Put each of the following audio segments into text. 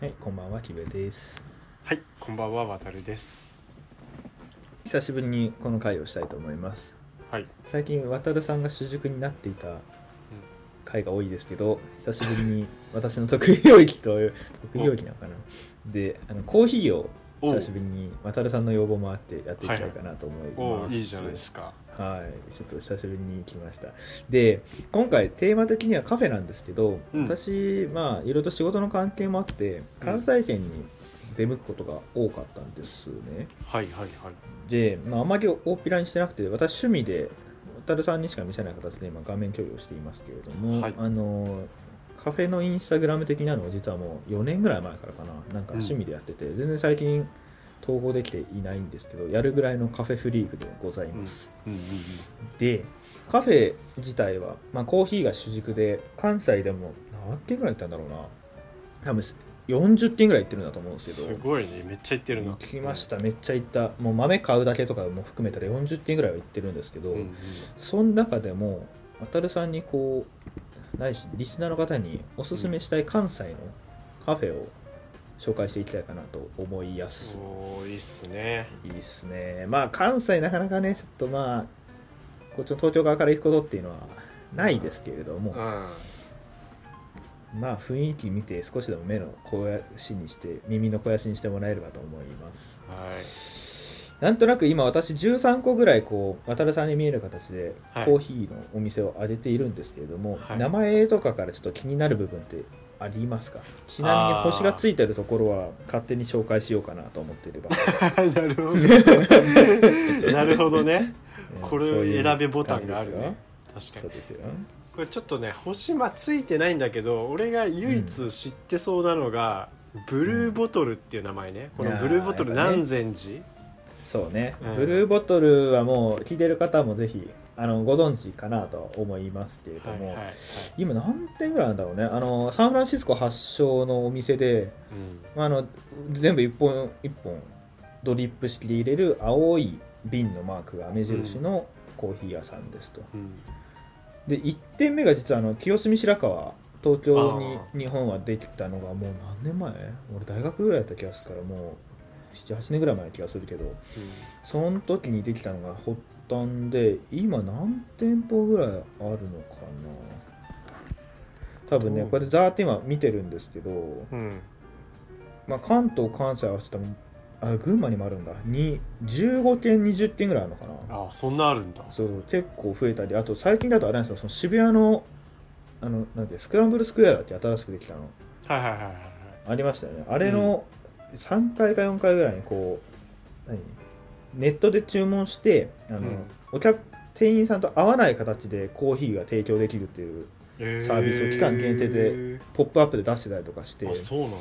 はい、こんばんは、キベです。はい、こんばんは、わたるです。久しぶりにこの回をしたいと思います。はい、最近、渡るさんが主軸になっていた回が多いですけど、久しぶりに私の得意領域という、得意領域なのかな。で、あのコーヒーをお久しぶりに渡るさんの要望もあってやっていきたいかなと思いおます。いいじゃないですか。はい、ちょっと久しぶりに来ました。で、今回テーマ的にはカフェなんですけど、うん私、まあ、いろいろと仕事の関係もあって、関西圏に出向くことが多かったんですね。はいはいはい。で、まあ、あまり大っぴらにしてなくて、私趣味で、渡るさんにしか見せない形で今画面共有をしていますけれども、はいあの、カフェのインスタグラム的なのを実はもう4年ぐらい前からかな、なんか趣味でやってて、全然最近統合できていないんですけど、やるぐらいのカフェフリークでございます。うん。うん。うん。でカフェ自体は、まあ、コーヒーが主軸で関西でも何軒ぐらい行ったんだろうな。多分40軒ぐらい行ってるんだと思うんですけど。すごいね、めっちゃ行ってるな。行きました。めっちゃ行った。もう豆買うだけとかも含めたら40軒ぐらいは行ってるんですけど、うん。うん。その中でも渡るさんにこうないしリスナーの方におすすめしたい関西のカフェを紹介していきたいかなと思いやす、おーいいっすね。いいっすね。まあ関西なかなかねちょっとまあこっちの東京側から行くことっていうのはないですけれども、まあ雰囲気見て少しでも目の肥やしにして耳の肥やしにしてもらえればと思いますなんとなく今私13個ぐらいこう渡るさんに見える形ではいコーヒーのお店を挙げているんですけれども、はい名前とかからちょっと気になる部分ってありますか？ちなみに星がついてるところは勝手に紹介しようかなと思っていればい。なるほど。なるほどね。これ選べボタンがある感ね。じですよそう確かに。ですよこれちょっとね、星間ついてないんだけど、俺が唯一知ってそうなのが、ブルーボトルっていう名前ね。このブルーボトル南禅寺。そうね、うん。ブルーボトルはもう聞いてる方もぜひあのご存知かなとは思いますけれども、はいはいはい。今何店ぐらいなんだろうね。あのサンフランシスコ発祥のお店で、うん。まあ、あの全部一本一本ドリップ式で入れる青い瓶のマークが目印のコーヒー屋さんですと、うん。で1店目が実はあの清澄白河東京あに日本はできたのがもう何年前？俺大学ぐらいだった気がするからもう78年ぐらい前な気がするけどその時にできたのが発端で今何店舗ぐらいあるのかな。多分ねう？んこうやってザーって今見てるんですけど、うん。まあ、関東関西合わせたらあ群馬にもあるんだ。に15件20件ぐらいあるのかな。ああ、そんなあるんだ。そう結構増えたりあと最近だとあれなんですよ。その渋谷のあのなんでスクランブルスクエアだって新しくできたの。はいはいはい。ありましたよね。あれの3回か4回ぐらいにこう何？ネットで注文してあの、うん。お客店員さんと合わない形でコーヒーが提供できるっていうサービスを期間限定でポップアップで出してたりとかしてあそうなんだ。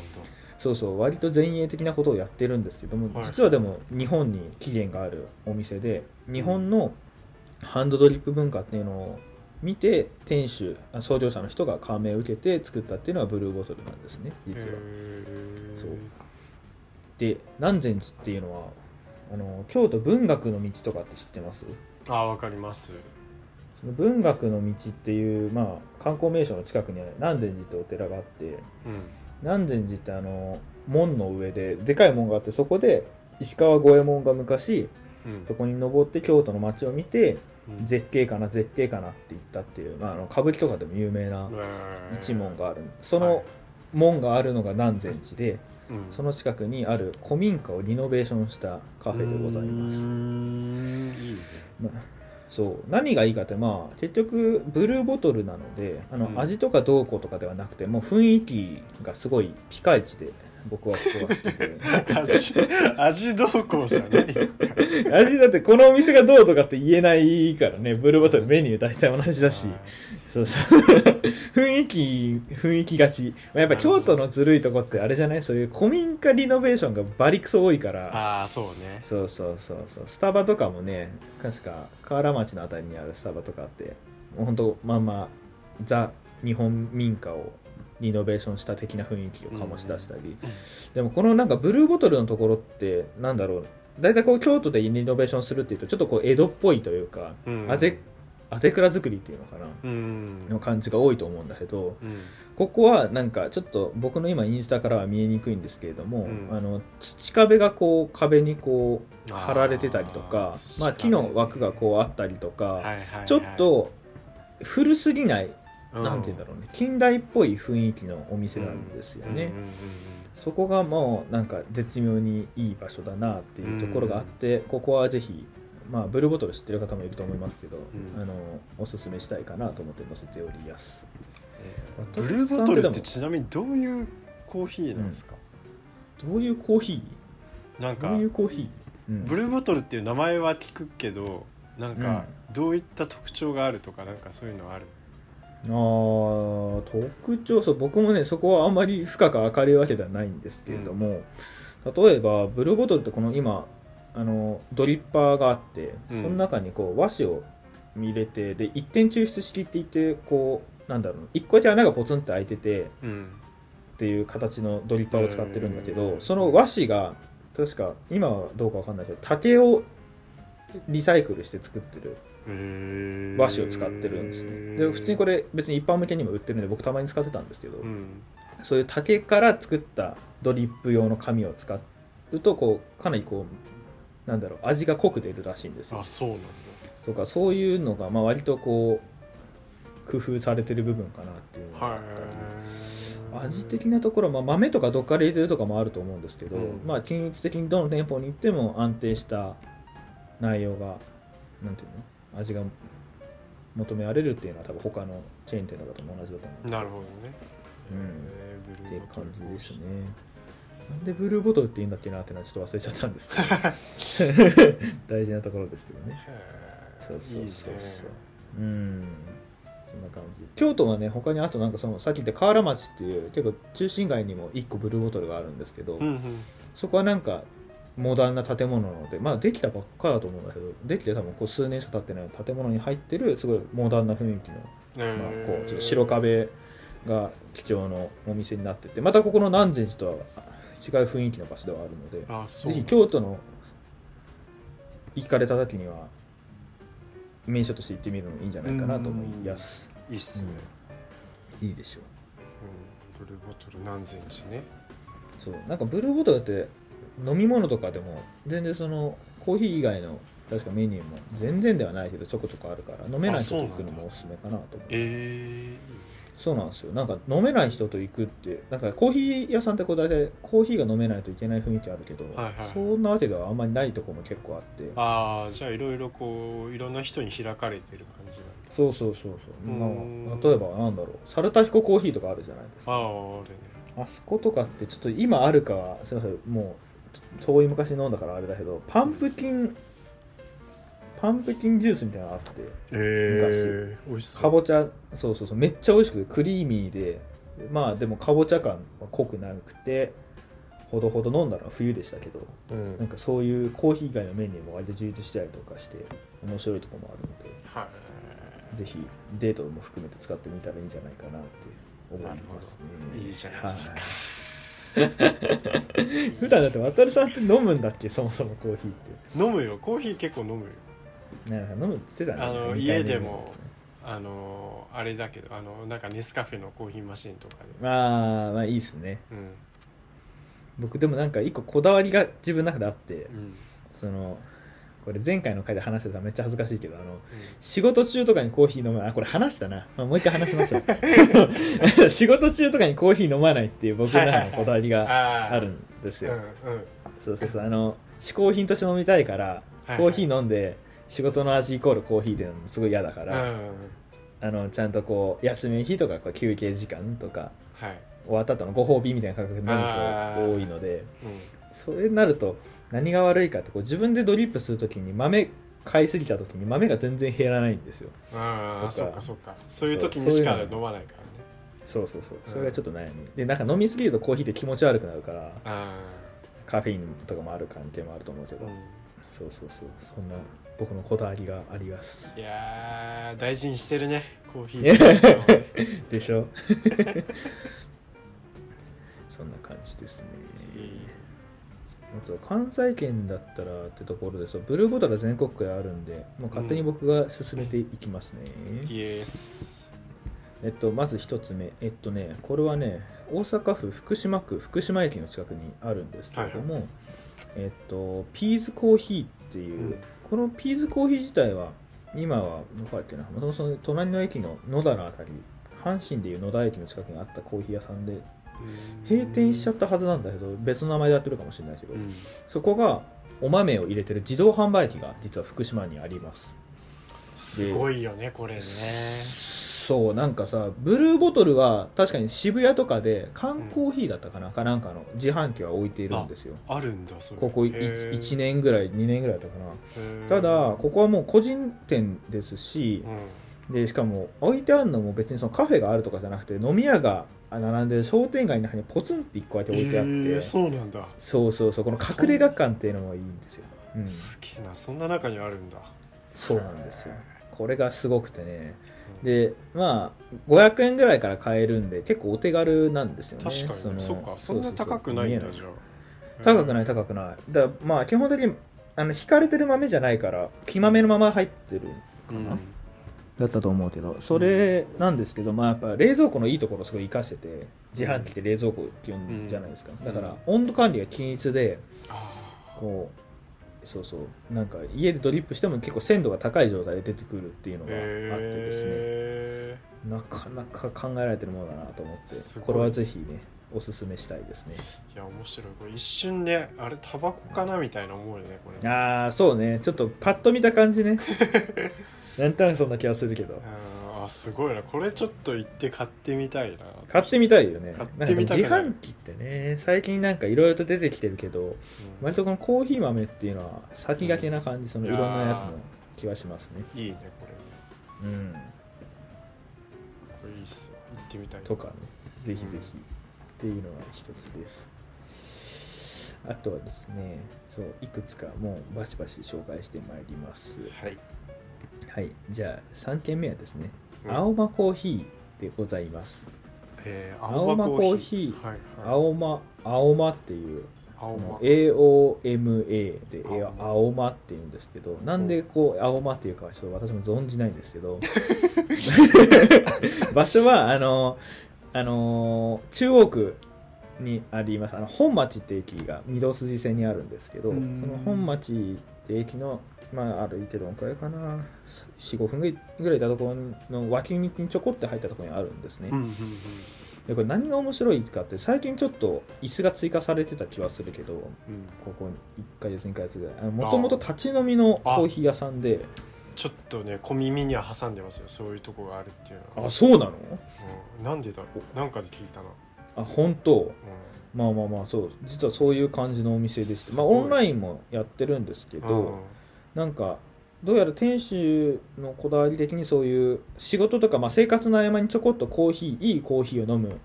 そうそう割と前衛的なことをやってるんですけども、はい。実はでも日本に起源があるお店で日本のハンドドリップ文化っていうのを見て店主あ創業者の人が感銘を受けて作ったっていうのがブルーボトルなんですね実は。そうで南禅寺っていうのはあの京都文学の道とかって知ってます？あわかります。その文学の道っていう、まあ、観光名所の近くに南禅寺ってお寺があってうん。南禅寺ってあの門の上ででかい門があってそこで石川五右衛門が昔うん。そこに登って京都の街を見てうん。絶景かな絶景かなって言ったっていう、まあ、あの歌舞伎とかでも有名な一門がある。そはい。の門があるのが南禅寺でうんその近くにある古民家をリノベーションしたカフェでございます。いいね。まあそう。何がいいかってまあ結局ブルーボトルなのであの、うん。味とかどうこうとかではなくてもう雰囲気がすごいピカイチで僕はここが好きで。味味どうこうじゃない。味だってこのお店がどうとかって言えないからね。ブルーボトルメニュー大体同じだし。そうそう。雰囲気雰囲気がち。やっぱ京都のずるいとこってあれじゃない？そういう古民家リノベーションがバリクソ多いから。ああそうね。そうそうそうそう。スタバとかもね確か河原町のあたりにあるスタバとかあってもうほんとまあまあザ日本民家をリノベーションした的な雰囲気を醸し出したり、でもこのなんかブルーボトルのところってなんだろう。大体こう京都でリノベーションするっていうとちょっとこう江戸っぽいというか、うん。あぜ当て蔵作りっていうのかな。うん。の感じが多いと思うんだけどうん。ここはなんかちょっと僕の今インスタからは見えにくいんですけれども、うん。あの土壁がこう壁にこう貼られてたりとかまあ、壁木の枠がこうあったりとか、はいはいはい。ちょっと古すぎない、うん。なんて言うんだろうね。近代っぽい雰囲気のお店なんですよね、そこがもうなんか絶妙にいい場所だなっていうところがあって、ここはぜひまあブルーボトル知ってる方もいると思いますけど、うん。あのおすすめしたいかなと思って載せておりますブルーボトルってちなみにどういうコーヒーなんですか、どういうコーヒなんかーどういうコーヒー、うん。ブルーボトルっていう名前は聞くけどなんかどういった特徴があるとかなんかそういうのあるあー特徴そう僕もねそこはあんまり深く明るいわけではないんですけれども、例えばブルーボトルってこの今あのドリッパーがあって、うん。その中にこう和紙を入れてで一点抽出式って言ってこうなんだろう一個だけ穴がポツンって開いててうん。っていう形のドリッパーを使ってるんだけど、うん。その和紙が確か今はどうかわかんないけど竹をリサイクルして作ってる和紙を使ってるんですね。で普通にこれ別に一般向けにも売ってるんで僕たまに使ってたんですけど、うん。そういう竹から作ったドリップ用の紙を使うとこうかなりこうなんだろう味が濃く出るらしいんですよ。あそうなんだ。そうかそういうのがまあ割とこう工夫されてる部分かなっていうのがあはったり。い。味的なところ、まあ、豆とかどっから入れてるとかもあると思うんですけど、うん。まあ均一的にどの店舗に行っても安定した内容がなんていうの？味が求められるっていうのは多分他のチェーン店とかとも同じだと思う。なるほどね。うん。っていう感じですねなんでブルーボトルって言うんだっけなっていうのはちょっと忘れちゃったんですけど。大事なところですけどね。そうそうそういいそうね。うん。そんな感じ。京都はね他にあとなんかそのさっき言った河原町っていう結構中心街にも1個ブルーボトルがあるんですけど、うんうん。そこはなんかモダンな建物なのでまあできたばっかだと思うんだけどできて多分こう数年しか経ってない建物に入ってるすごいモダンな雰囲気のまあ、こうちょっと白壁が基調のお店になっててまたここの南禅寺とは違う雰囲気の場所ではあるのであぜひ京都の行かれた時には名所として行ってみるのもいいんじゃないかなと思います。いいっすね、いいでしょううん、ブルーボトル何センチね。そう。なんかブルーボトルって飲み物とかでも全然そのコーヒー以外の確かメニューも全然ではないけどちょこちょこあるから飲めない人と行くのもおすすめかなと思う。えそうなんですよ。なんか飲めない人と行くってなんかコーヒー屋さんってこう大体コーヒーが飲めないといけない雰囲気あるけど、はいはい。そんなわけではあんまりないところも結構あって。ああじゃあいろいろこういろんな人に開かれてる感じなんだ。そうそうそうそう、うんまあ、例えばなんだろう。サルタヒココーヒーとかあるじゃないですか。あああるね。あそことかってちょっと今あるかはすいません。もう遠い昔に飲んだからあれだけどパンプキンパンプキンジュースみたいなのがあってええ美味しそう。かぼちゃそうそうそうめっちゃ美味しくてクリーミーで。まあでもかぼちゃ感は濃くなくてほどほど飲んだのは冬でしたけどうん。なんかそういうコーヒー以外のメニューも割と充実したりとかして面白いところもあるのではい。ぜひデートも含めて使ってみたらいいんじゃないかなって思いますね。いいじゃないですか。はい 普段だって渡さんって飲むんだっけ？そもそもコーヒーって。飲むよ。コーヒー結構飲むよ。なんか飲むって言ってたね。あの家でもあのあれだけどあのなんかネスカフェのコーヒーマシンとかで。まあまあいいっすね。うん。僕でもなんか一個こだわりが自分の中であってうん。そのこれ前回の回で話してたらめっちゃ恥ずかしいけどあの仕事中とかにコーヒー飲まない。あこれ話したな、まあ、もう一回話しましょう。仕事中とかにコーヒー飲まないっていう僕の中のこだわりがああるんですよ、うんうん。そうそうそう。あの嗜好品として飲みたいからはいコーヒー飲んで仕事の味イコールコーヒーで飲むのすごい嫌だから、うん。あのちゃんとこう休みの日とかこう休憩時間とかはい。終わった後のご褒美みたいな感覚で飲むあーと多いのでうん。それになると何が悪いかってこう自分でドリップするときに豆買いすぎたときに豆が全然減らないんですよ。ああそうかそうか。そういう時にしか飲まないからね。そう。そうそうそれがちょっと悩みでなんか飲みすぎるとコーヒーって気持ち悪くなるからあカフェインとかもある関係もあると思うけど、あうん。そうそうそう。そんな僕のこだわりがあります。いやー大事にしてるねコーヒー。でしょ？そんな感じですねあと関西圏だったらってところでそうブルーボトルは全国区であるんでもう勝手に僕が進めていきますね、イエス。えっとまず一つ目。えっとねこれはね大阪府福島区福島駅の近くにあるんですけれども、えっとピーズコーヒーっていう、うん。このピーズコーヒー自体は今はどこだっけなもともとその隣の駅の野田のあたり阪神でいう野田駅の近くにあったコーヒー屋さんで閉店しちゃったはずなんだけど別の名前でやってるかもしれないけど、うん。そこがお豆を入れてる自動販売機が実は福島にあります。すごいよねこれね。そうなんかさブルーボトルは確かに渋谷とかで缶コーヒーだったかな、かなんかの自販機は置いているんですよ。あるんだそれ。ここへー。1, 年ぐらい2年ぐらいだったかな。ただここはもう個人店ですしう、んでしかも置いてあるのも別にそのカフェがあるとかじゃなくて飲み屋が並んでる商店街の中にポツンって1個だけ置いてあって、えーそうなんだ。そうそうそうこの隠れ家感っていうのもいいんですよ、うん、すげえなそんな中にあるんだ。そうなんですよ。これがすごくてね。でまあ500円ぐらいから買えるんで結構お手軽なんですよね。確かにそっかそんな高くないんだじゃあ。高くないい高くない。だまあ基本的にあの引かれてる豆じゃないから木豆のまま入ってるかな、だったと思うけどそれなんですけど、まあ、やっぱ冷蔵庫のいいところをすごい生かしてて自販機って冷蔵庫って呼んじゃないですか、うん。だから温度管理が均一であこうそうそうなんか家でドリップしても結構鮮度が高い状態で出てくるっていうのがーあってですね、へなかなか考えられてるものだなと思ってこれはぜひねおすすめしたいですね。ーいや面白い。これ一瞬ねあれタバコかなみたいな思うよねこれ。ああそうね。ちょっとパッと見た感じね なんとなくそんな気はするけど。あすごいな。これちょっと行って買ってみたいな。買ってみたいよね。買ってみたくなんなるか自販機ってね最近なんかいろいろと出てきてるけどうん。割とこのコーヒー豆っていうのは先駆けな感じそのいろんなやつの気はしますね。いいねこれうんこれいいっす。よ行ってみたいとかね。ぜひぜひ。っていうのが一つです。あとはですねそういくつかもうバシバシ紹介してまいります。はいはいじゃあ3件目はですねうん。青間コーヒーでございます。えー青間コーヒーはいはい青間青間っていう AOMA で青間。っていうんですけどなんでこう青間っていうかはちょっと私も存じないんですけど 場所はあのあの中央区にあります。あの本町って駅が御堂筋線にあるんですけどうそんの本町って駅のまあ歩いてどのくらいかな。45分ぐらいいたところの脇道にちょこって入ったところにあるんですね、うんうんうん。でこれ何が面白いかって最近ちょっと椅子が追加されてた気はするけどうん。ここ1ヶ月2ヶ月ぐらい。もともと立ち飲みのコーヒー屋さんで。ちょっとね小耳には挟んでますよそういうとこがあるっていうのは。あそうなの？うん。なんでだろう？なんかで聞いたな、あ本当？うまあまあまあそう。実はそういう感じのお店でしてまあオンラインもやってるんですけん。ど、なんかどうやら店主のこだわり的にそういう仕事とか、まあ、生活の合間にちょこっとコーヒーいいコーヒーを飲むうん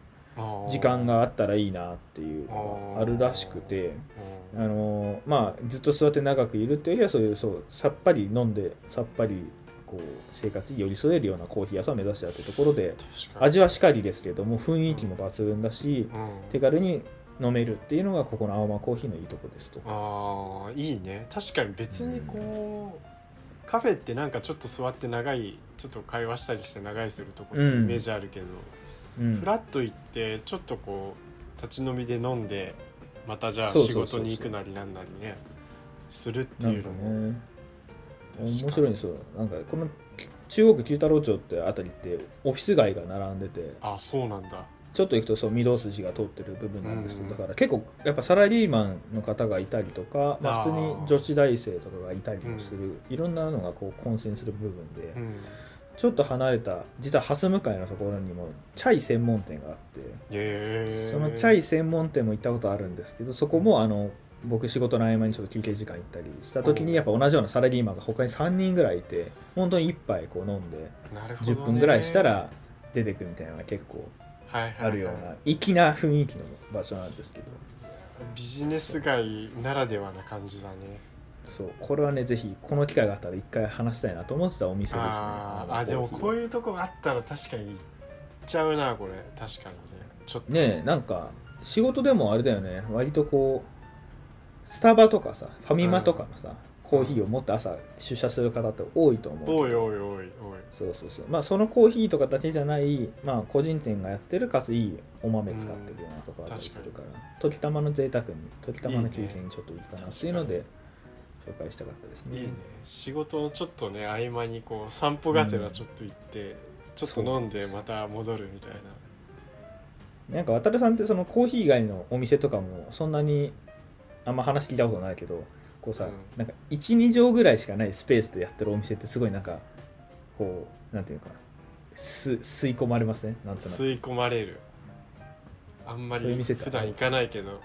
時間があったらいいなっていうのがあるらしくてうん。あのまあずっと座って長くいるっていうよりはそういうそうさっぱり飲んでさっぱりこう生活に寄り添えるようなコーヒー屋さんを目指してやってるところで味はしかりですけども雰囲気も抜群だしうん。手軽に飲めるっていうのがここの青間コーヒーのいいとこですと。ああいいね。確かに別にこうカフェってなんかちょっと座って長いちょっと会話したりして長いするとこってイうん。メージあるけど、うん。フラッと行ってちょっとこう立ち飲みで飲んでまたじゃあ仕事に行くなりなんなりねするってないかうんのもね面白いんですよ。なんかこの中国九太郎町ってあたりってオフィス街が並んでて。あそうなんだちょっと行くとそう御堂筋が通ってる部分なんですけど、うんだから結構やっぱサラリーマンの方がいたりとか、まあ、普通に女子大生とかがいたりもする、いろんなのがこう混戦する部分で、うん。ちょっと離れた実は蓮向かいのところにもチャイ専門店があってそのチャイ専門店も行ったことあるんですけどそこもあの僕仕事の合間にちょっと休憩時間行ったりした時にやっぱ同じようなサラリーマンが他に3人ぐらいいて本当に1杯こう飲んでなるほどね。10分ぐらいしたら出てくみたいなのが結構あるような粋な雰囲気の場所なんですけど。ビジネス街ならではな感じだね。そう。これはねぜひこの機会があったら一回話したいなと思ってたお店ですね。あーあでもこういうとこあったら確かに行っちゃうなこれ。確かにね。ちょっと。ねえなんか仕事でもあれだよね。割とこうスタバとかさファミマとかのさ、コーヒーを持って朝出社する方って多いと思う。おいおいおいおい。そうそうそう。まあそのコーヒーとかだけじゃないまあ個人店がやってるかついいお豆使ってるようなところあったりするから、時たまの贅沢に時たまの休憩にちょっといいかなっていうので紹介したかったですね。いいね。仕事のちょっとね合間にこう散歩がてらちょっと行って、ちょっと飲んでまた戻るみたいな。なんか渡さんってそのコーヒー以外のお店とかもそんなにあんま話聞いたことないけどこうさ、うん。なんか12畳ぐらいしかないスペースでやってるお店ってすごいなんかこうなんていうのかな。す吸い込まれません？なんとなく。吸い込まれる。あんまり普段行かないけど。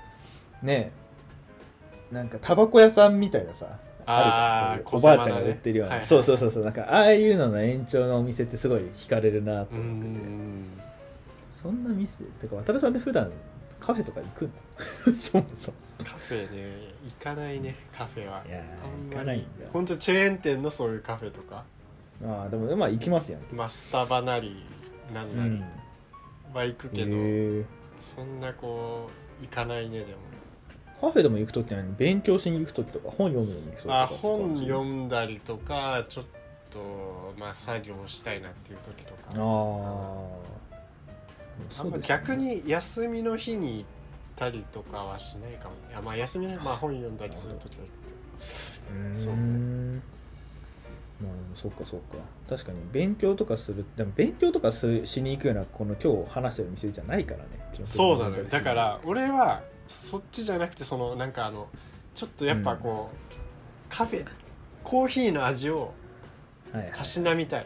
ねえ。なんかタバコ屋さんみたいなさあるじゃん。おばあちゃんが売ってるような、はいはい。そうそうそうそう。なんかああいうのの延長のお店ってすごい惹かれるなとう思ってて。ん。そんな店？てか渡さんって普段カフェとか行くの？そもそも。カフェね行かないねカフェは。いやあんまり。ー行かないんだ。ほんとチェーン店のそういうカフェとか？ああでもまあ行きますやんまあスタバなりなんなり。うん。は行くけど、そんなこう行かないねでも。カフェでも行くときは勉強しに行くときとか本読むのに行くときとか。あ本読んだりとかちょっとまあ作業したいなっていう時とあか。ああ逆に休みの日に行ったりとかはしないかも。いやまあ休みの日まあ本読んだりする時は行くそそうう。ねまあそっかそっか。確かに勉強とかするでも勉強とかすしに行くようなこの今日話してる店じゃないからね。そうなのよ。だから俺はそっちじゃなくてそのなんかあのちょっとやっぱこう、カフェコーヒーの味をはいはい。たしなみたい。あ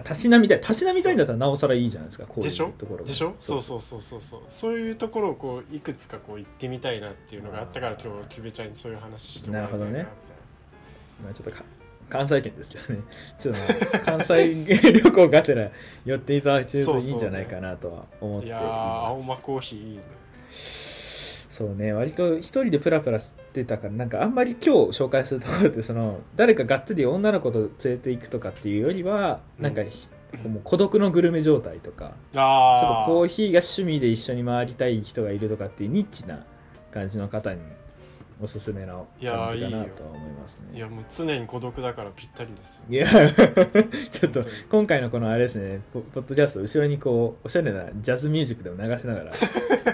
たしなみたいたしなみたいんだったらなおさらいいじゃないですかこういうところが。でしょ？そう。そうそうそうそうそう。いうところをこういくつかこう行ってみたいなっていうのがあったから今日キュベちゃんにそういう話してもらいたいななるほどね。みまあちょっとか関西圏ですけどねちょっと関西旅行がてら寄っていただけるといいんじゃないかなとは思ったていやー青間コーヒーいいねそうね割と一人でプラプラしてたからなんかあんまり今日紹介するところってその誰かがっつり女の子と連れて行くとかっていうよりはなんかひ、もう孤独のグルメ状態とかちょっあとコーヒーが趣味で一緒に回りたい人がいるとかっていうニッチな感じの方におすすめな感じかなとは思いますね。いやもう常に孤独だからぴったりですよ。いや ちょっと今回のこのあれですねポポッドキャスト後ろにこうおしゃれなジャズミュージックでも流しながら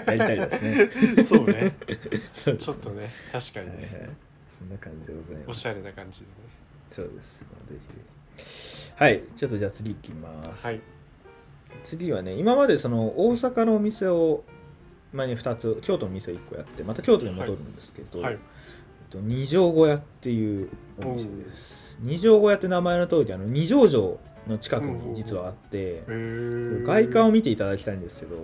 やりたいですね。そうね。そうですちょっとね確かにはいはい。ねそんな感じでございます。おしゃれな感じでね。そうです、まあ、ぜひ。はい。ちょっとじゃあ次行きます、はい。次はね今までその大阪のお店を前に2つ京都の店を1個やってまた京都に戻るんですけど、はい。えっと二条小屋っていうお店です。二条小屋って名前の通りあの二条城の近くに実はあって、外観を見ていただきたいんですけど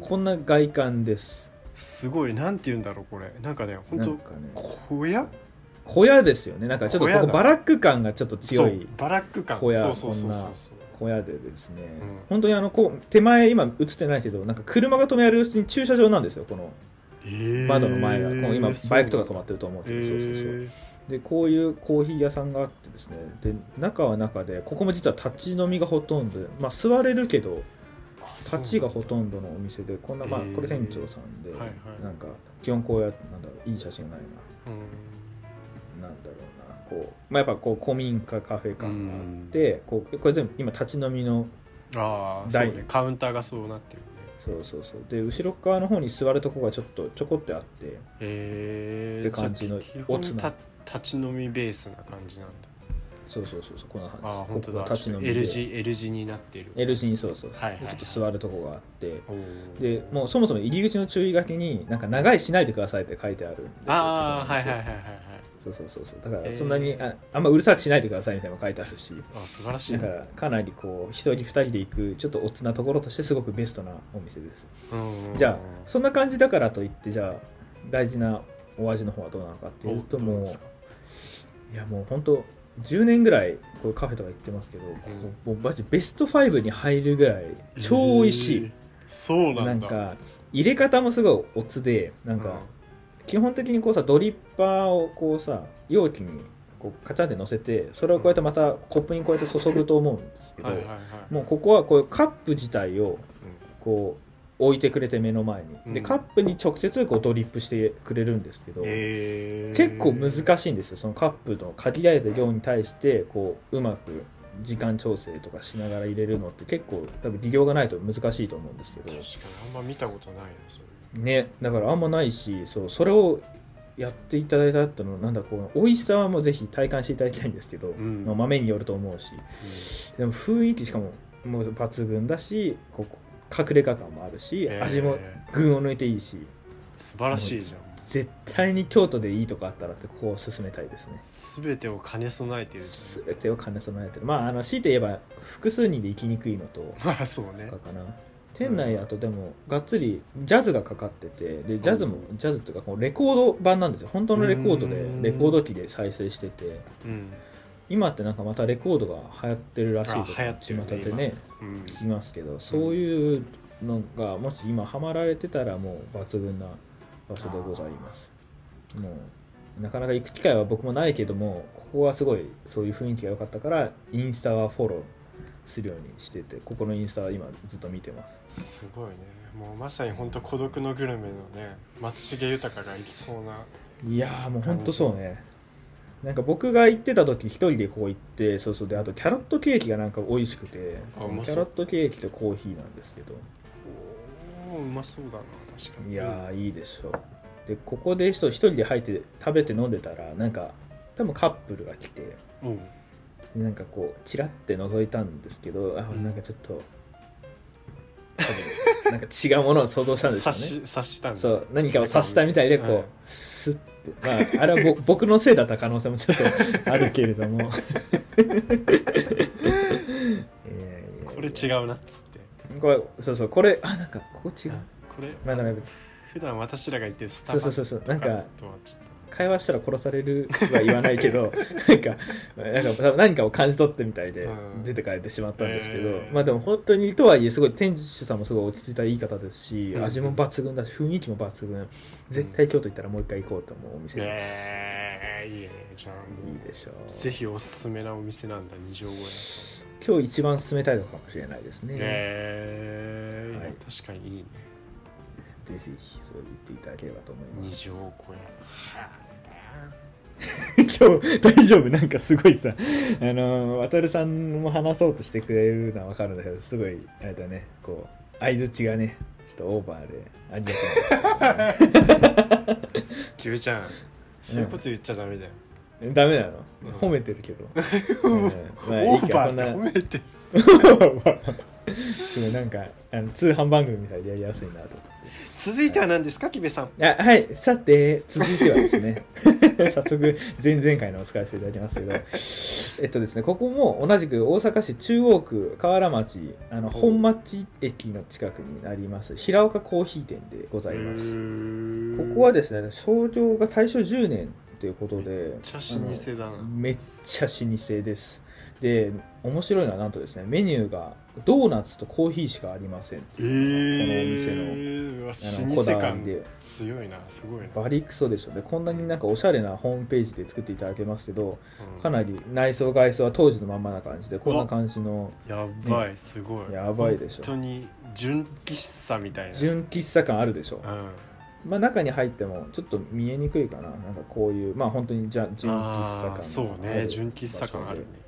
こんな外観です。すごい。なんて言うんだろうこれ。なんかね本当かね。小屋？小屋ですよね。なんかちょっとバラック感がちょっと強そういバラック感。小屋そうそうそうそうそう小屋でですね、ん。本当にあのこう手前今映ってないけどなんか車が止められるうちに駐車場なんですよこの窓の前が、この今バイクとか止まってると思うけど、そうそうそう。でこういうコーヒー屋さんがあってですね。で中は中でここも実は立ち飲みがほとんどでまあ座れるけど立ちがほとんどのお店でこんなまあこれ店長さんで、はいはい。なんか基本こうやってなんだろういい写真がないうん。ななんだろう。なこう、まあ、やっぱこう古民家カフェ感があってこうこれ全部今立ち飲みのああね。カウンターがそうなってるね。そうそうそう。で後ろ側の方に座るとこがちょっとちょこってあってへえって感じのおつな。た立ち飲みベースな感じなんだ。そうそうそうそうこんな感じ。ああ本当だ。立ち飲みで。L 字 L 字になってる。L 字にそうそう、はいはいちょっと座るとこがあって。でもうそもそも入り口の注意書きになんか長いしないでくださいって書いてあるんですよ。ああはいはいはいはいはいそうそうそうそう。だからそんなにああんまうるさくしないでくださいみたいなの書いてあるし。あ素晴らしい。ねだからかなりこう一人二人で行くちょっとおつなところとしてすごくベストなお店です。じゃあそんな感じだからといってじゃあ大事なお味の方はどうなのかっていうともういやもう本当10年ぐらいこうカフェとか行ってますけど、もうマジベスト5に入るぐらい超美味しい、えー。そうなんだ。なんか入れ方もすごいおつでなんか、基本的にこうさドリッパーをこうさ容器にこうカチャンって乗せてそれをこうやってまたコップにこうやって注ぐと思うんですけど、はいはいはい。もうここはこういうカップ自体をこ置いてくれて目の前に。でうん。カップに直接こうドリップしてくれるんですけど、えー。結構難しいんですよそのカップの限られた量に対してこううまく時間調整とかしながら入れるのって結構多分技量がないと難しいと思うんですけど。確かにあんま見たことないなそれ。ねだからあんまないしそうそれをやっていただいた後のなんだこう美味しさはもうぜひ体感していただきたいんですけど、ん。まあ豆によると思うしでも雰囲気しかももう抜群だしこう隠れ家感もあるし、えー。味も群を抜いていいし素晴らしいじゃん。絶対に京都でいいとこあったらってここを勧めたいですね。全てを兼ね備えてるじ全てを兼ね備えてる。まああの強いて言えば複数人で行きにくいのと まあそうね。かかな店内だとでもがっつりジャズがかかっててでジャズもジャズっていうかこうレコード版なんですよ。本当のレコードでうん。レコード機で再生してて。うん。今ってなんかまたレコードが流行ってるらしいとあ流行ってるね巷でねうん聞きますけどそういうのがもし今ハマられてたらもう抜群な場所でございます。もうなかなか行く機会は僕もないけどもここはすごいそういう雰囲気が良かったからインスタはフォローするようにしててここのインスタは今ずっと見てます。すごいね。もうまさに本当孤独のグルメのね松重豊がいそうないやーもうほんとそうね。なんか僕が行ってた時一人でここ行ってそうそうであとキャロットケーキがなんか美味しくてキャロットケーキとコーヒーなんですけど。おーうまそうだな確かに。いやーいいでしょでここで人一人で入って食べて飲んでたらなんか多分カップルが来てうん。でなんかこうチラッて覗いたんですけどあうん。なんかちょっと多分なんか違うものを想像したんですよ察ね し察したんだ。そう何かを察したみたいでこう、はい。スッて。まああれはぼ 僕のせいだった可能性もちょっとあるけれども。これ違うなっつって。これそうそうこれあなんかここ違う。これまあなんか普段私らが言ってるスタバそうそうそうそうなんかとはちょっ会話したら殺されるは言わないけど なんかなんか何かを感じ取ってみたいでうん。出て帰ってしまったんですけど、へー。まあでも本当にとはいえすごい店主さんもすごい落ち着いたいい方ですし、うん。味も抜群だし雰囲気も抜群。絶対京都行ったらもう一回行こうと思うお店とです、えー、いいねじゃあ。もいいでしょう。うぜひおすすめなお店なんだ二条小屋今日一番勧めたいのかもしれないですね、えーはい。確かにいいね。ぜひぜひそう言っていただければと思い二ます。条小屋 今日大丈夫。なんかすごいさあの渡さんも話そうとしてくれるのは分かるんだけどすごいあれだね。こう相づちがねちょっとオーバーでありがとうキュウちゃんそういうこと言っちゃダメだよ、ダメなの、うん。褒めてるけど、うん。まあいいオーバーってかこんな。褒めて すごいなんかあの通販番組みたいでやりやすいなと。思って続いては何ですかキベさん。あはい。さて続いてはですね。早速前々回のお使いせていただきますけど。えっとですねここも同じく大阪市中央区河原町あの本町駅の近くになります平岡コーヒー店でございます。ここはですね創業が大正10年ということでめっちゃ老舗だな。めっちゃ老舗ですで面白いのはなんとですねメニューがドーナツとコーヒーしかありませんってえいう。ー、うわあの老こだわりで。強いなすごいな、バリクソでしょでこんなになんかおしゃれなホームページで作っていただけますけどうん。かなり内装外装は当時のまんまな感じでこんな感じのやばい、すごい。やばいでしょ。本当に純喫茶みたいな。純喫茶感あるでしょ。うん。まあ中に入ってもちょっと見えにくいかな。なんかこういうまあ本当にじゃ純喫茶感そうね純喫茶感あるね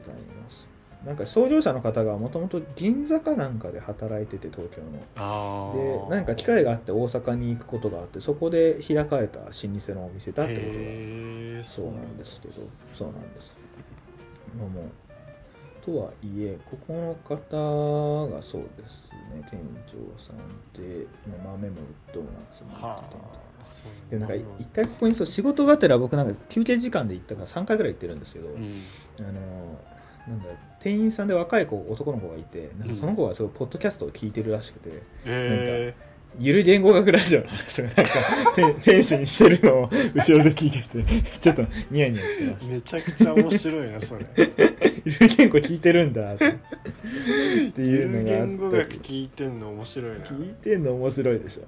ございます。なんか創業者の方がもともと銀座かなんかで働いてて東京の。で何か機会があって大阪に行くことがあってそこで開かれた老舗のお店だってことがそうなんですけど。そうなんです。まあもうとはいえここの方がそうですね。店長さんで、まあ、豆もドーナツもやはっててみたいなでなんか一回ここにそう仕事がてら僕なんか休憩時間で行ったから3回ぐらい行ってるんですけど、うん。あのなんだ店員さんで若い子男の子がいてなんかその子がすごいポッドキャストを聞いてるらしくて、えゆる言語学ラジオの話をなんか 店店主にしてるのを後ろで聞いててちょっとニヤニヤしてまー、しめちゃくちゃ面白いなそれ。た ゆる言語聞いてるんだっていうのがあ言語学ったり聞いてんの面白いな。聞いてんの面白いでしょ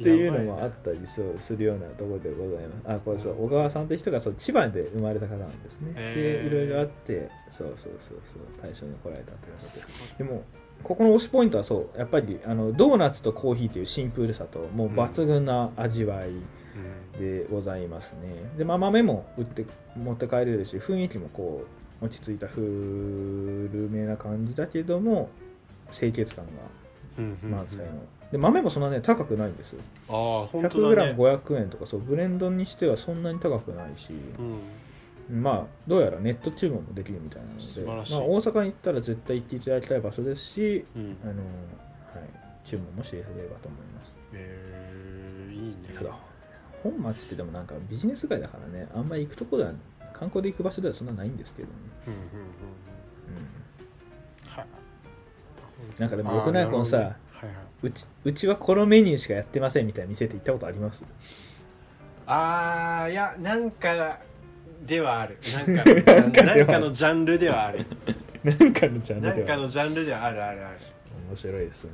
っていうのもあったりそうするようなところでございます。あこれそう小川さんって人がそう千葉で生まれた方なんですね。でいろいろあってそうそうそうそう大正に来られたということででもここの推しポイントはそうやっぱりあのドーナツとコーヒーというシンプルさともう抜群な味わいでございますね、で、まあ、豆も売って持って帰れるし雰囲気もこう落ち着いた古めな感じだけども清潔感が満載の、で豆もそんなね高くないんですよ。ああ本当だ、ね、100g500 円とかそうブレンドにしてはそんなに高くないし、うん、まあどうやらネット注文もできるみたいなので、まあ、大阪に行ったら絶対行っていただきたい場所ですし、うん、あのはい、注文もしていただければと思います。へえー、いいね。本町ってでもなんかビジネス街だからねあんまり行くとこでは観光で行く場所ではそんなないんですけどね。うんうんうんうん。はなんかでもよくない？このさ、はいはい、うちうちはこのメニューしかやってませんみたいな店って行ったことあります？ああいやなんかではある。なんか なんかのジャンルではある。なんかのジャンルではある。なんかのジャンルではある。あるある面白いですね、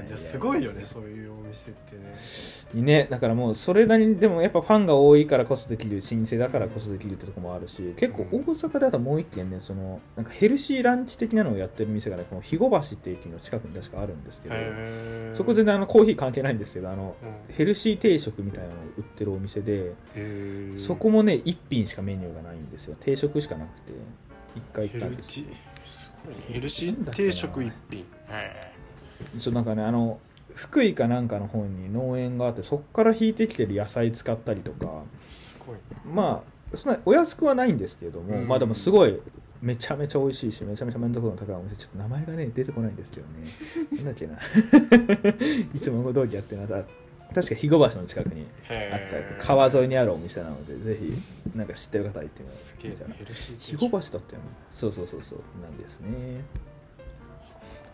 うん、じゃすごいよねそういうお店ってね。ねだからもうそれなりにでもやっぱファンが多いからこそできる新生だからこそできるってとこもあるし結構大阪であともう一軒ねそのなんかヘルシーランチ的なのをやってる店がねこの肥後橋って駅の近くに確かあるんですけどそこ全然あのコーヒー関係ないんですけどあの、うん、ヘルシー定食みたいなのを売ってるお店でそこもね1品しかメニューがないんですよ。定食しかなくて1回行ったんですすごいヘルシー定食1品。そうなんかねあの福井かなんかの方に農園があってそこから引いてきてる野菜使ったりとかすごい。まあそんなお安くはないんですけども、うん、まあでもすごいめちゃめちゃ美味しいしめちゃめちゃ満足度の高いお店ちょっと名前がね出てこないんですけどね。なんだっけな。いつも同期やってな。さ確か肥後橋の近くにあった川沿いにあるお店なのでぜひなんか知ってる方行って。みます肥後橋だったよね。そうそうそうそう。なんですね。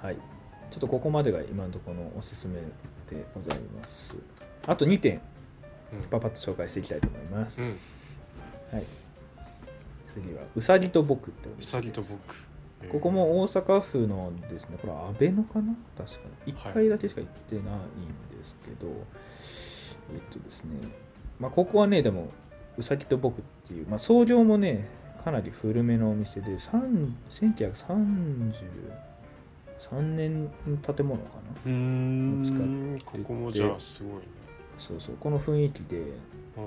はいちょっとここまでが今のところのおすすめでございます。あと2点パパッと紹介していきたいと思います、うん、はい。次はうさぎと僕ってうさぎと僕。ここも大阪府のですねこれは阿部野かな？確かに。1回だけしか行ってないんですけど、はい、えっとですね。まあここはねでもうさぎと僕っていう、まあ、創業もねかなり古めのお店で1930 3年建物かな。うん。ここもじゃあすごいね。そうそうこの雰囲気で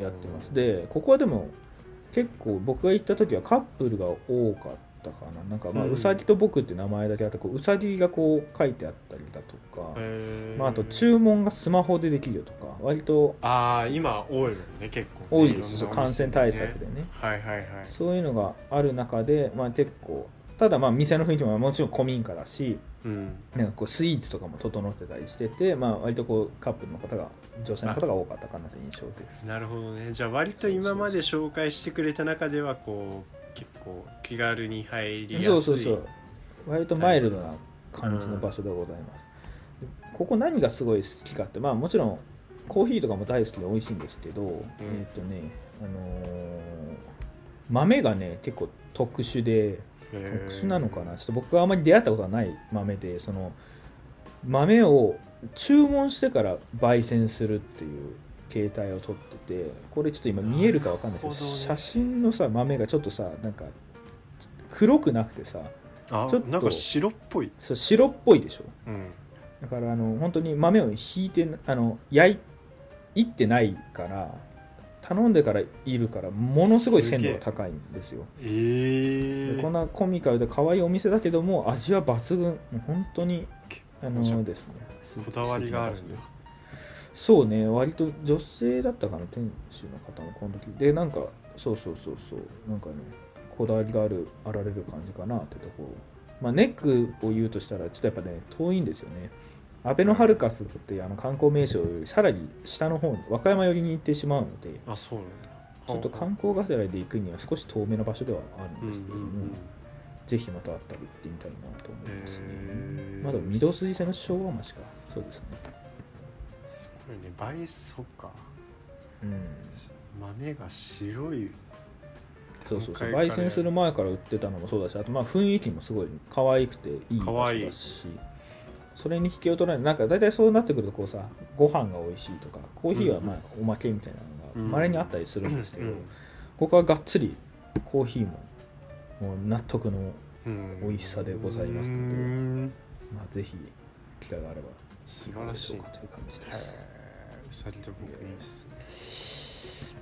やってます。でここはでも結構僕が行った時はカップルが多かったかな。なんかまあ、うさぎと僕って名前だけあってこううさぎがこう書いてあったりだとか、まあ、あと注文がスマホでできるよとか割とああ今多いもんね結構、ね、多いです感染対策でね、はいはいはい。そういうのがある中で、まあ、結構ただまあ店の雰囲気ももちろん古民家だし、うん、なんかこうスイーツとかも整ってたりしてて、まあ、割とこうカップルの方が女性の方が多かったかなという印象です。なるほどね。じゃあ割と今まで紹介してくれた中ではこう結構気軽に入りやすい。そうそうそう。割とマイルドな感じの場所でございます、うん、ここ何がすごい好きかってまあもちろんコーヒーとかも大好きで美味しいんですけど、うん、えっ、ー、とねあのー、豆がね結構特殊で特殊なのかな？ちょっと僕があまり出会ったことはない豆でその豆を注文してから焙煎するっていう形態をとっててこれちょっと今見えるか分かんないけど、ね、写真のさ豆がちょっとさなんか黒くなくてさちょっと白っぽい。そう白っぽいでしょ、うん、だからあの本当に豆をひいてあの焼いてないから頼んでからいるからものすごい鮮度が高いんですよ。え。ー、こんなコミカルで可愛いお店だけども味は抜群。本当にあのですね。こだわりがあるんだ。そうね割と女性だったかな店主の方もこの時。でなんかそうそうそうそう。なんかねこだわりがあるあられる感じかなってとこ。ろまあネックを言うとしたらちょっとやっぱね遠いんですよねアベノハルカスっていうあの観光名所よりさらに下の方和歌山寄りに行ってしまうのであそうなんだ。ちょっと観光がてらで行くには少し遠めの場所ではあるんですけども、ぜひまたあったら行ってみたいなと思います。ねまだ御堂筋線の昭和町かそうですね。すごいね。倍そっか。うん。豆が白い。そうそうそう。焙煎する前から売ってたのもそうだしあとまあ雰囲気もすごい可愛くていい場所だしそれに引きを取られるなんか大体そうなってくるとこうさご飯が美味しいとかコーヒーはまあおまけみたいなのがまれにあったりするんですけど、ここはがっつりコーヒーももう納得の美味しさでございますので、まあぜひ機会があれば素晴らしい。かという感じですへえうさぎと僕いいっす。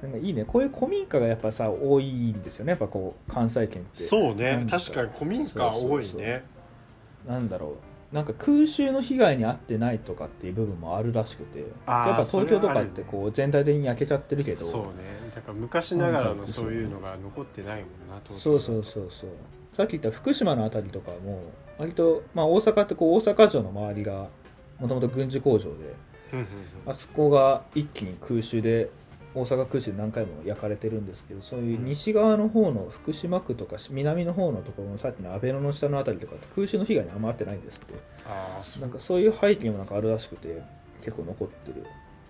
なんかいいね。こういう古民家がやっぱさ多いんですよね。やっぱこう関西圏って。そうね。確かに古民家多いね。なんだろうなんか空襲の被害に遭ってないとかっていう部分もあるらしくてやっぱ東京とかってこう全体的に焼けちゃってるけどそうね。だから昔ながらのうんそういうのが残ってないもんな東京そうそうそうそう。さっき言った福島のあたりとかも割と、まあ、大阪ってこう大阪城の周りがもともと軍事工場であそこが一気に空襲で大阪空襲で何回も焼かれてるんですけどそういう西側の方の福島区とか南の方のところのさっきの安倍野の下のあたりとかって空襲の被害にあんまあってないんですって。ああそう。なんかそういう背景もなんかあるらしくて結構残ってる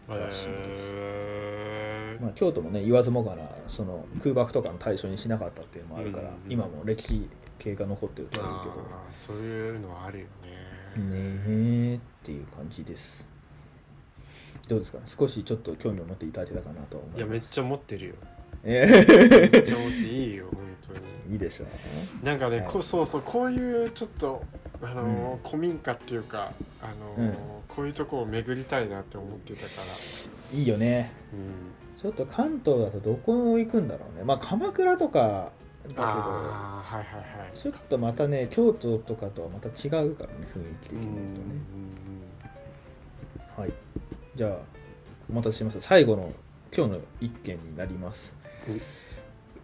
らしいです。へー。まあ、京都もね言わずもがなその空爆とかの対象にしなかったっていうのもあるから、うんうんうん。今も歴史系が残ってるとはあ思うーそういうのはあるよけどね。ねえっていう感じですどうですか？少しちょっと興味を持っていただけたかなとは思います。いやめっちゃ持ってるよ。え？めっーちゃ持っていいよ本当に。いいでしょうなんかね、はい。こそうそうこういうちょっとあのー古民家っていうかあのーうん。こういうとこを巡りたいなって思ってたかいいよね。ら、うん、ちょっと関東だとどこ行くんだろうね。まあ鎌倉とかだけどはいはいはい。ちょっとまたね京都とかとはまた違うからね雰囲気的うんに言うとねうん。はい。じゃあ、お待たせしました。最後の今日の一件になります。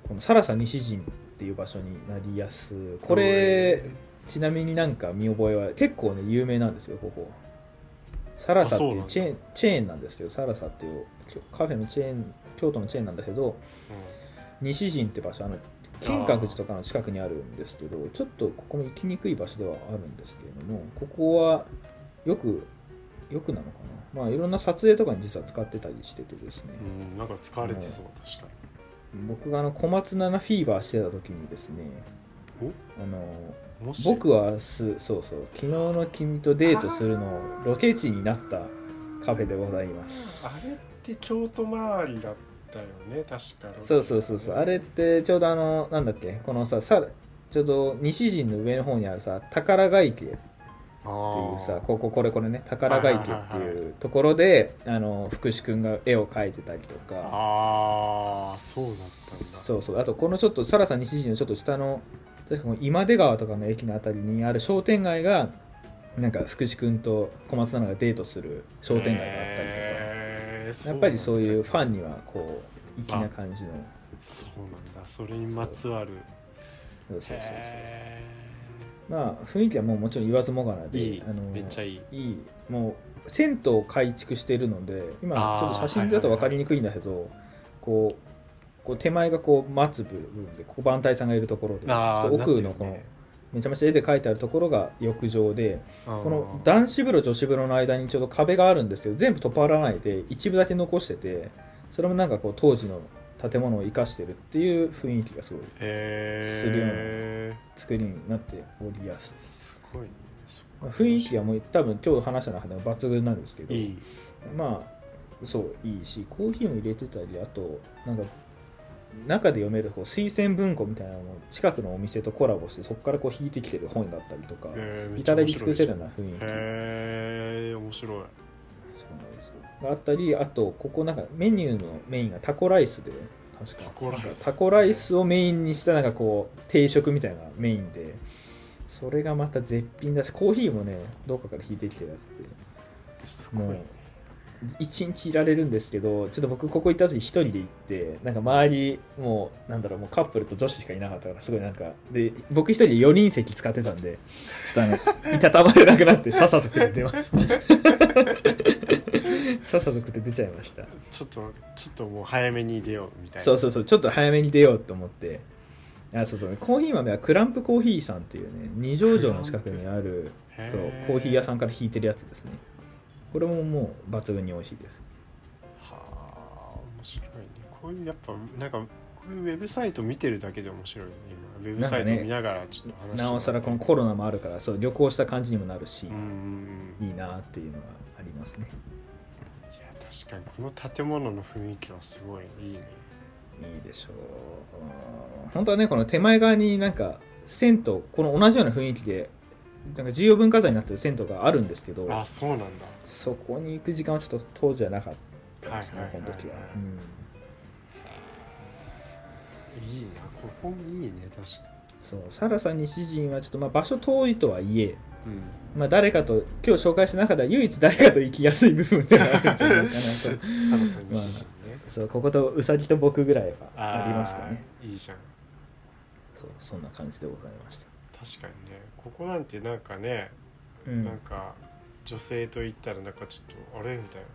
このサラサ西陣っていう場所になりやす。これ、ちなみになんか見覚えは結構ね、有名なんですよ、ここ。サラサっていうチェーンチェーンなんですけど、サラサっていうカフェのチェーン、京都のチェーンなんだけど、西陣って場所、あの、金閣寺とかの近くにあるんですけど、ちょっとここも行きにくい場所ではあるんですけれども、ここはよく、よくなのかな。まあ、いろんな撮影とかに実は使ってたりしててですね、うんうんなんか使われてそう確か僕があの小松菜奈フィーバーしてた時にですね、あの、僕はす、そうそう、昨日の君とデートするのロケ地になったカフェでございます。あれって京都周りだったよね確かそうそうそうそう、あれってちょうどあの、なんだっけ、このさ、さちょうど西陣の上の方にあるさ、宝ヶ池っていうさこここれこれね宝ヶ池っていうところであの福士君が絵を描いてたりとか。ああそうだったんだ。そうそう。あとこのちょっとサラサ西陣のちょっと下の確か今出川とかの駅のあたりにある商店街がなんか福士君と小松菜奈がデートする商店街があったりとか、へーやっぱりそういううファンにはこう粋な感じのそうなんだ。それにまつわるそうそうそうそうへまあ雰囲気はもうもちろん言わずもがなでーいいあのめっちゃいい。いい。もう銭湯を改築しているので今ちょっと写真だと分かりにくいんだけど、こうこう手前がこう待つ部分でここ番隊さんがいるところでちょあーっと奥のこのね。めちゃめちゃ絵で描いてあるところが浴場でここの男子風呂女子風呂の間にちょうど壁があるんですけど全部取っ払わないで一部だけ残しててそれもなんかこう当時の建物を生かしてるっていう雰囲気がすごいへするような。え作りになっておりやす。すごいね。雰囲気はもう多分今日話した中でも抜群なんですけどまあそういいしコーヒーも入れてたりあとなんか中で読めるこう推薦文庫みたいなのも近くのお店とコラボしてそこからこう引いてきてる本だったりとか至れり尽くせるような雰囲気。へえ面白い。そうなんですよ。があったりあとここなんかメニューのメインがタコライスで確かタコライス。タコライスをメインにしたなんかこう定食みたいなメインでそれがまた絶品だしコーヒーもねどっかから引いてきてるやつですごいね。一日いられるんですけどちょっと僕ここ行った時一人で行ってなんか周りもうなんだろうもうカップルと女子しかいなかったからすごいなんかで僕一人で4人席使ってたんでちょっとあの いたたまれなくなってさっさと出ました さっさと食って出ちゃいました。ちょっとちょっともう早めに出ようみたいな。そうそうそうちょっと早めに出ようと思って。あそうそう。コーヒー豆はクランプコーヒーさんっていうね二条城の近くにあるへそうコーヒー屋さんから引いてるやつですね。これももう抜群に美味しいです。はあ面白いね。こういうやっぱなんかこういうウェブサイト見てるだけで面白いね。今ウェブサイト見ながらちょっと話してなおさらこのコロナもあるからそう旅行した感じにもなるしいいなっていうのはありますね確かにこの建物の雰囲気はすごいいいね。いいでしょう。うん本当はねこの手前側になんか銭湯この同じような雰囲気でなんか重要文化財になってる銭湯があるんですけどあそうなんだ。そこに行く時間はちょっと当時はなかったですね、この時は、うん、い。いなここいいね確かそうサラさん西陣はちょっとまあ場所遠いとはいえ、にうん。まあ、誰かと今日紹介した中では唯一誰かと行きやすい部分ではあるんじゃないかなと。サラさん西陣ね、そうこことうさぎと僕ぐらいはありますかね。いいじゃん。そうそんな感じでございました、確かにね。ここなんてなんかね、うん。なんか女性と言ったらなんかちょっとあれ？みたいな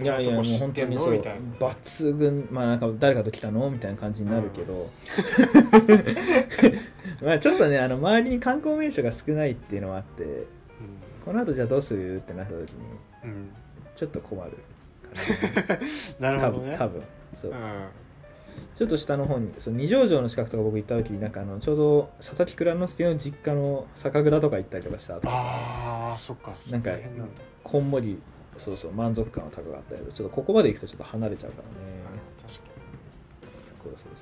いやいやもう本当にそう。みたいな。抜群。まあなんか誰かと来たの？みたいな感じになるけど、まあちょっとねあの周りに観光名所が少ないっていうのもあってこの後じゃあどうする？ってなった時にうん、うん、ちょっと困るかな。るほどね。分多分。そう。うん。ちょっと下の方にそう二条城の近くとか僕行った時なんかあのちょうど佐々木蔵之介の実家の酒蔵とか行ったりとかした後。あーそっか。なんかこんもりそうそう満足感は高かったけどちょっとここまで行くとちょっと離れちゃうからね。確かに。そうそうそう。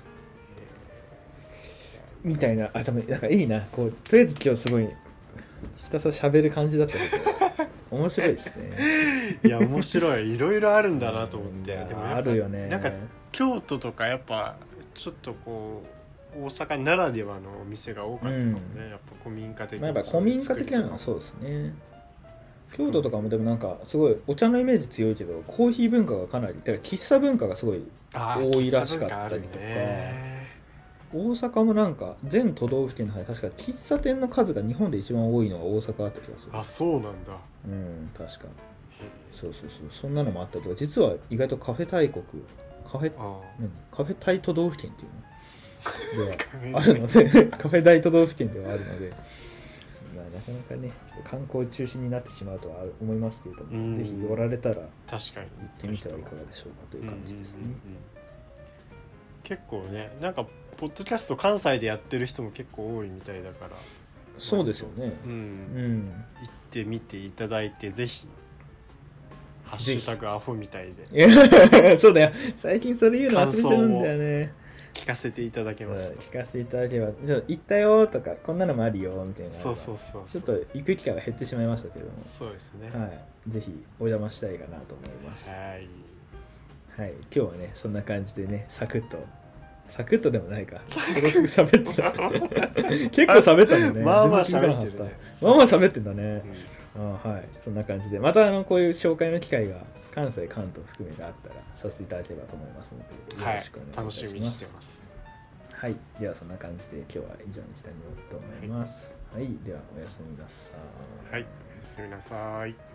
みたいなあでもなんかいいな。こうとりあえず今日すごいひたすら喋る感じだったけど面白いですね。いや面白い。いろいろあるんだなと思って でもあるよね。なんか京都とかやっぱちょっとこう大阪ならではのお店が多かったかもね、うん。やっぱ古民家的まあ、やっぱ古民家的なのはそそうですね京都とかもでもなんかすごいお茶のイメージ強いけどコーヒー文化がかなりだから喫茶文化がすごい多いらしかったりとか。大阪もなんか全都道府県の中で確か喫茶店の数が日本で一番多いのが大阪だった気がする。あそうなんだ。うん確かそうそうそうそんなのもあったりとか。実は意外とカフェ大国カフェカフェ大都道府県っていうの ではああるので カフェ大都道府県ではあるので、まあ、なかなかねちょっと観光中心になってしまうとは思いますけれども、うんぜひ寄られたら行確かにってみてはいかがでしょうかという感じですねうん。うんうんうん結構ねなんかポッドキャスト関西でやってる人も結構多いみたいだからそうですよね。うん、うん。行ってみていただいてぜひ「ハッシュタグアホみたいで そうだよ。最近それ言うの忘れちゃうんだよね。聞かせていただけますと。聞かせていただければ、じゃあ行ったよとか、こんなのもあるよみたいな。そうそうそうちょっと行く機会は減ってしまいましたけども、そうですね。はい。ぜひお邪魔したいかなと思います。はい。はい、今日はねそんな感じでねサクッとサクッとでもないか。すごく喋ってた。結構喋ったんだね。まあまあ喋ってるね。まあまあ喋ってんだね。う、んあはい。そんな感じでまたあのこういう紹介の機会が関西関東含めがあったらさせていただければと思いますのでよはい。ろしくお願いいた楽しみにしますしてます。はい。ではそんな感じで今日は以上にしたいと思います。はい、ではおやすみなさい。はい。おやすみなさい